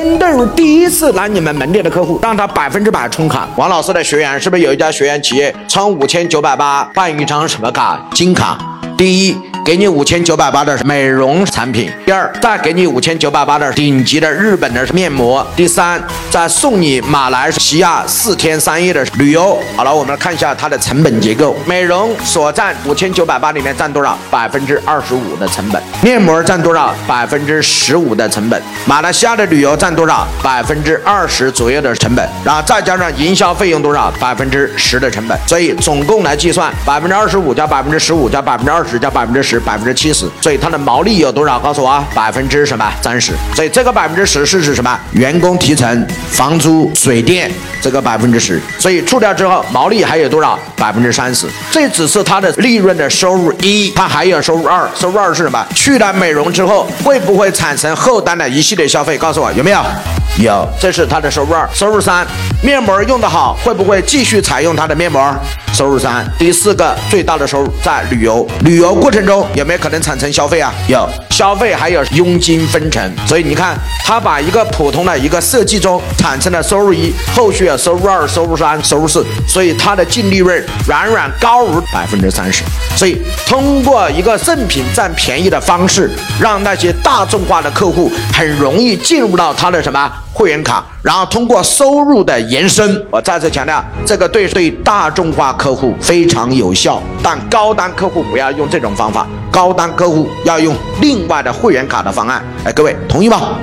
针对于第一次来你们门店的客户，让他百分之百充卡。王老师的学员是不是有一家学员企业充五千九百八办一张什么卡？金卡。第一。给你五千九百八的美容产品，第二再给你五千九百八的顶级的日本的面膜，第三再送你马来西亚四天三夜的旅游。好了，我们来看一下它的成本结构，美容所占五千九百八里面占多少？百分之二十五的成本，面膜占多少？百分之十五的成本，马来西亚的旅游占多少？百分之二十左右的成本，然后再加上营销费用多少？百分之十的成本，所以总共来计算，百分之二十五加百分之十五加百分之二十加百分之十。百分之七十，所以它的毛利有多少？告诉我啊，百分之什么？三十。所以这个百分之十是指什么？员工提成、房租、水电，这个百分之十。所以除掉之后，毛利还有多少？百分之三十。这只是它的利润的收入一，它还有收入二。收入二是什么？去了美容之后，会不会产生后单的一系列消费？告诉我有没有？有，这是它的收入二。收入三，面膜用得好，会不会继续采用它的面膜？收入三，第四个最大的收入在旅游，旅游过程中有没有可能产生消费啊？有，消费还有佣金分成，所以你看，他把一个普通的一个设计中产生的收入一，后续有收入二、收入三、收入四，所以它的净利润远远高于百分之三十。所以通过一个赠品占便宜的方式，让那些大众化的客户很容易进入到他的什么？会员卡，然后通过收入的延伸，我再次强调，这个对对大众化客户非常有效，但高端客户不要用这种方法，高端客户要用另外的会员卡的方案。哎，各位同意吗？